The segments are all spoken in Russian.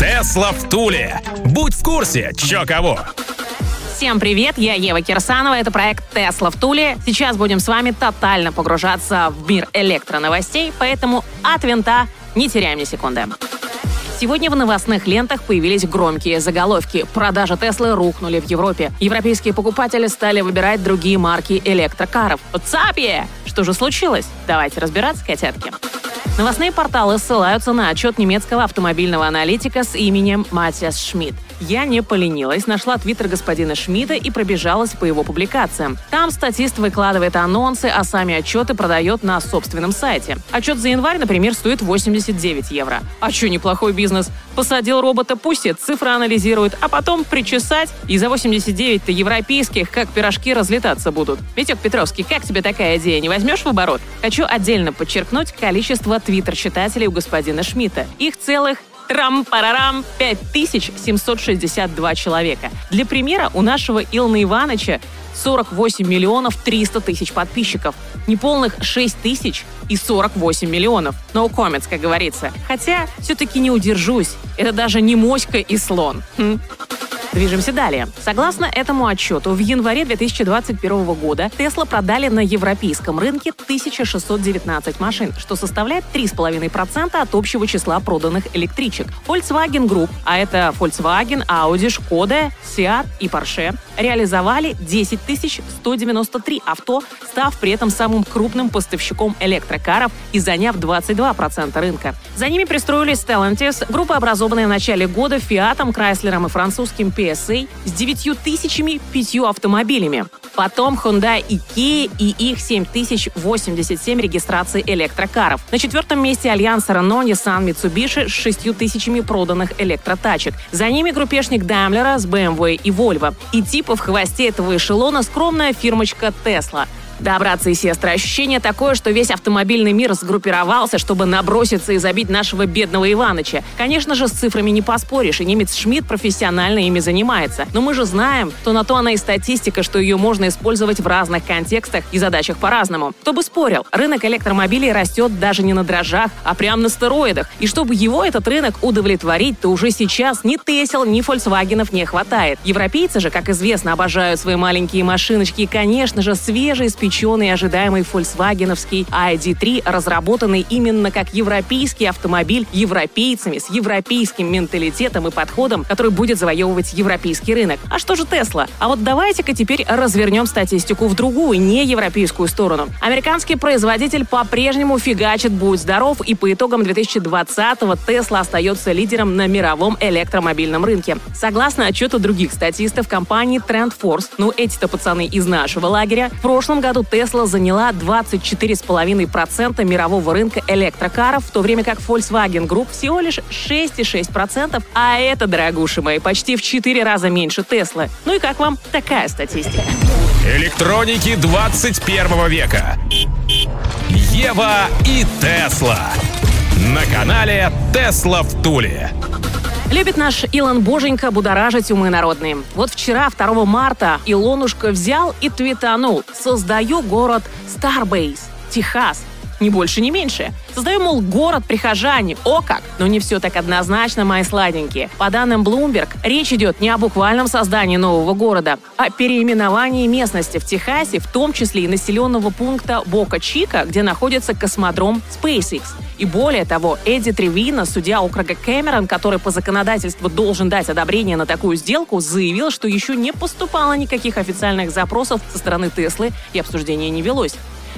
Тесла в Туле. Будь в курсе, чё кого. Всем привет, я Ева Кирсанова, это проект «Тесла в Туле». Сейчас будем с вами тотально погружаться в мир электроновостей, поэтому от винта не теряем ни секунды. Сегодня в новостных лентах появились громкие заголовки. Продажи Теслы рухнули в Европе. Европейские покупатели стали выбирать другие марки электрокаров. Цапье! Что же случилось? Давайте разбираться, котятки. Новостные порталы ссылаются на отчет немецкого автомобильного аналитика с именем Матиас Шмидт. Я не поленилась, нашла твиттер господина Шмидта и пробежалась по его публикациям. Там статист выкладывает анонсы, а сами отчеты продает на собственном сайте. Отчет за январь, например, стоит 89 евро. А что неплохой бизнес? Посадил робота, пусть цифры анализирует, а потом причесать, и за 89-то европейских, как пирожки, разлетаться будут. Витек Петровский, как тебе такая идея, не возьмешь в оборот? Хочу отдельно подчеркнуть количество твиттер-читателей у господина Шмидта. Их целых Трам-парарам 5762 человека. Для примера, у нашего Илона Ивановича 48 миллионов 300 тысяч подписчиков. Неполных 6 тысяч и 48 миллионов. No comments, как говорится. Хотя, все-таки не удержусь. Это даже не моська и слон. Хм. Движемся далее. Согласно этому отчету, в январе 2021 года Tesla продали на европейском рынке 1619 машин, что составляет 3,5% от общего числа проданных электричек. Volkswagen Group, а это Volkswagen, Audi, Skoda, Seat и Porsche, реализовали 10 193 авто, став при этом самым крупным поставщиком электрокаров и заняв 22% рынка. За ними пристроились Stellantis, группа, образованная в начале года Fiat, Chrysler и французским PSA с 9 тысячами пятью автомобилями. Потом Hyundai Kia и их 7087 регистраций электрокаров. На четвертом месте Альянс Renault, Nissan, Mitsubishi с 6 тысячами проданных электротачек. За ними группешник Daimler с BMW и Volvo. И типа в хвосте этого эшелона скромная фирмочка Tesla – да, братцы и сестры, ощущение такое, что весь автомобильный мир сгруппировался, чтобы наброситься и забить нашего бедного Иваныча. Конечно же, с цифрами не поспоришь, и немец Шмидт профессионально ими занимается. Но мы же знаем, что на то она и статистика, что ее можно использовать в разных контекстах и задачах по-разному. Кто бы спорил, рынок электромобилей растет даже не на дрожжах, а прямо на стероидах. И чтобы его этот рынок удовлетворить, то уже сейчас ни Тесел, ни Фольксвагенов не хватает. Европейцы же, как известно, обожают свои маленькие машиночки и, конечно же, свежие спички и ожидаемый фольксвагеновский ID3, разработанный именно как европейский автомобиль европейцами с европейским менталитетом и подходом, который будет завоевывать европейский рынок. А что же Тесла? А вот давайте-ка теперь развернем статистику в другую, не европейскую сторону. Американский производитель по-прежнему фигачит «Будь здоров», и по итогам 2020-го Тесла остается лидером на мировом электромобильном рынке. Согласно отчету других статистов компании Trend Force, ну эти-то пацаны из нашего лагеря, в прошлом году году Tesla заняла 24,5% мирового рынка электрокаров, в то время как Volkswagen Group всего лишь 6,6%, а это, дорогуши мои, почти в 4 раза меньше Tesla. Ну и как вам такая статистика? Электроники 21 века. Ева и Тесла. На канале Тесла в Туле. Любит наш Илон Боженька будоражить умы народные. Вот вчера, 2 марта, Илонушка взял и твитанул «Создаю город Starbase, Техас, ни больше, ни меньше. Создаю, мол, город прихожане. О как! Но не все так однозначно, мои сладенькие. По данным Bloomberg, речь идет не о буквальном создании нового города, а о переименовании местности в Техасе, в том числе и населенного пункта Бока-Чика, где находится космодром SpaceX. И более того, Эдди Тревина, судья округа Кэмерон, который по законодательству должен дать одобрение на такую сделку, заявил, что еще не поступало никаких официальных запросов со стороны Теслы и обсуждение не велось.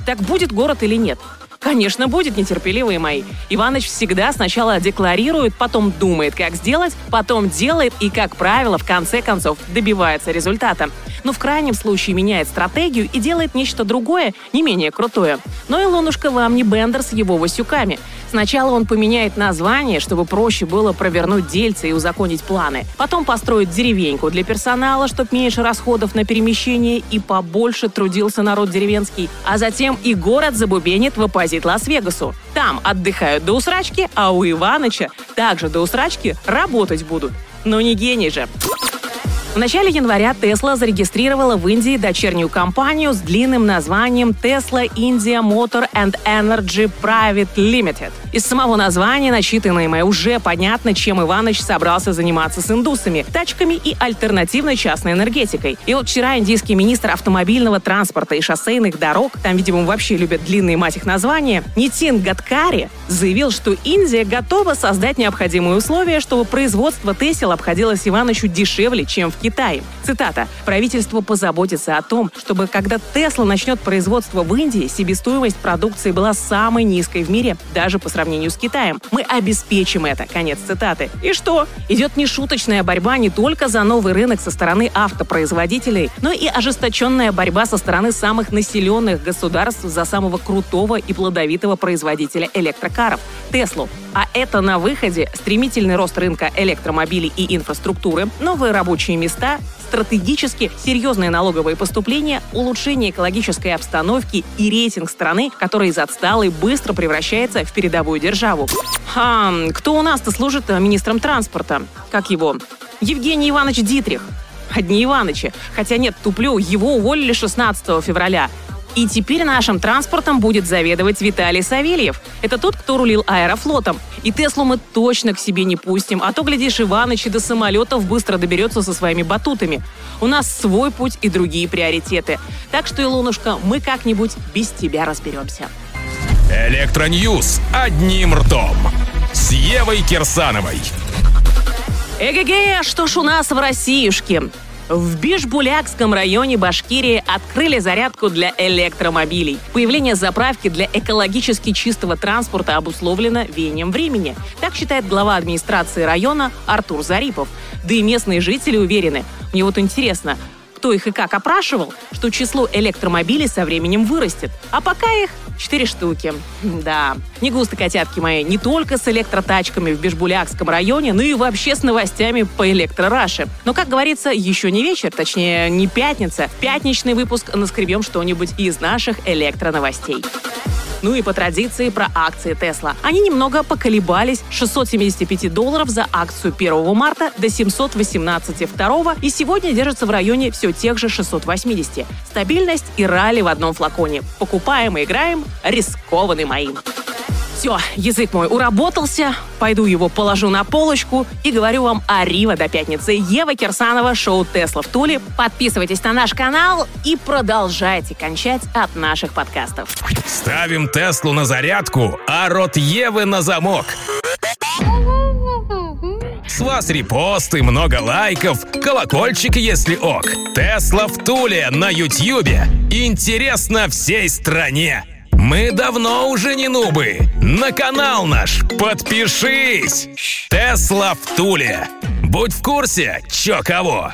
Так будет город или нет? Конечно, будет, нетерпеливые мои. Иваныч всегда сначала декларирует, потом думает, как сделать, потом делает и, как правило, в конце концов добивается результата. Но в крайнем случае меняет стратегию и делает нечто другое, не менее крутое. Но Илонушка вам не Бендер с его васюками. Сначала он поменяет название, чтобы проще было провернуть дельцы и узаконить планы. Потом построит деревеньку для персонала, чтобы меньше расходов на перемещение и побольше трудился народ деревенский. А затем и город забубенит в оппозит Лас-Вегасу. Там отдыхают до усрачки, а у Иваныча также до усрачки работать будут. Но не гений же. В начале января Tesla зарегистрировала в Индии дочернюю компанию с длинным названием Tesla India Motor and Energy Private Limited. Из самого названия, начитанное уже понятно, чем Иваныч собрался заниматься с индусами, тачками и альтернативной частной энергетикой. И вот вчера индийский министр автомобильного транспорта и шоссейных дорог, там, видимо, вообще любят длинные мать их названия, Нитин Гадкари, заявил, что Индия готова создать необходимые условия, чтобы производство Тесел обходилось Иванычу дешевле, чем в Китае. Цитата. «Правительство позаботится о том, чтобы когда Тесла начнет производство в Индии, себестоимость продукции была самой низкой в мире, даже по сравнению с Китаем. Мы обеспечим это». Конец цитаты. И что? Идет нешуточная борьба не только за новый рынок со стороны автопроизводителей, но и ожесточенная борьба со стороны самых населенных государств за самого крутого и плодовитого производителя электрокаров – Теслу. А это на выходе стремительный рост рынка электромобилей и инфраструктуры, новые рабочие места, стратегически серьезные налоговые поступления, улучшение экологической обстановки и рейтинг страны, который из отсталой быстро превращается в передовую державу. Хм, кто у нас-то служит э, министром транспорта? Как его? Евгений Иванович Дитрих. Одни Иванычи. Хотя нет, туплю, его уволили 16 февраля. И теперь нашим транспортом будет заведовать Виталий Савельев. Это тот, кто рулил аэрофлотом. И Теслу мы точно к себе не пустим, а то, глядишь, Иваныч и до самолетов быстро доберется со своими батутами. У нас свой путь и другие приоритеты. Так что, Илонушка, мы как-нибудь без тебя разберемся. Электроньюз одним ртом. С Евой Кирсановой. Эге-ге, что ж у нас в Россиюшке? В Бишбулякском районе Башкирии открыли зарядку для электромобилей. Появление заправки для экологически чистого транспорта обусловлено веянием времени. Так считает глава администрации района Артур Зарипов. Да и местные жители уверены. Мне вот интересно, кто их и как опрашивал, что число электромобилей со временем вырастет. А пока их четыре штуки. Да, не густо, котятки мои, не только с электротачками в Бешбулякском районе, но и вообще с новостями по электрораше. Но, как говорится, еще не вечер, точнее, не пятница. Пятничный выпуск наскребем что-нибудь из наших электроновостей. Ну и по традиции про акции Тесла. Они немного поколебались с 675 долларов за акцию 1 марта до 718 2 и сегодня держатся в районе все тех же 680. Стабильность и ралли в одном флаконе. Покупаем и играем, рискованный моим. Все, язык мой уработался, пойду его положу на полочку и говорю вам о Рива до пятницы. Ева Кирсанова, шоу «Тесла в Туле». Подписывайтесь на наш канал и продолжайте кончать от наших подкастов. Ставим Теслу на зарядку, а рот Евы на замок. С вас репосты, много лайков, колокольчик, если ок. Тесла в Туле на Ютьюбе. Интересно всей стране. Мы давно уже не нубы. На канал наш подпишись. Тесла в Туле. Будь в курсе, чё кого.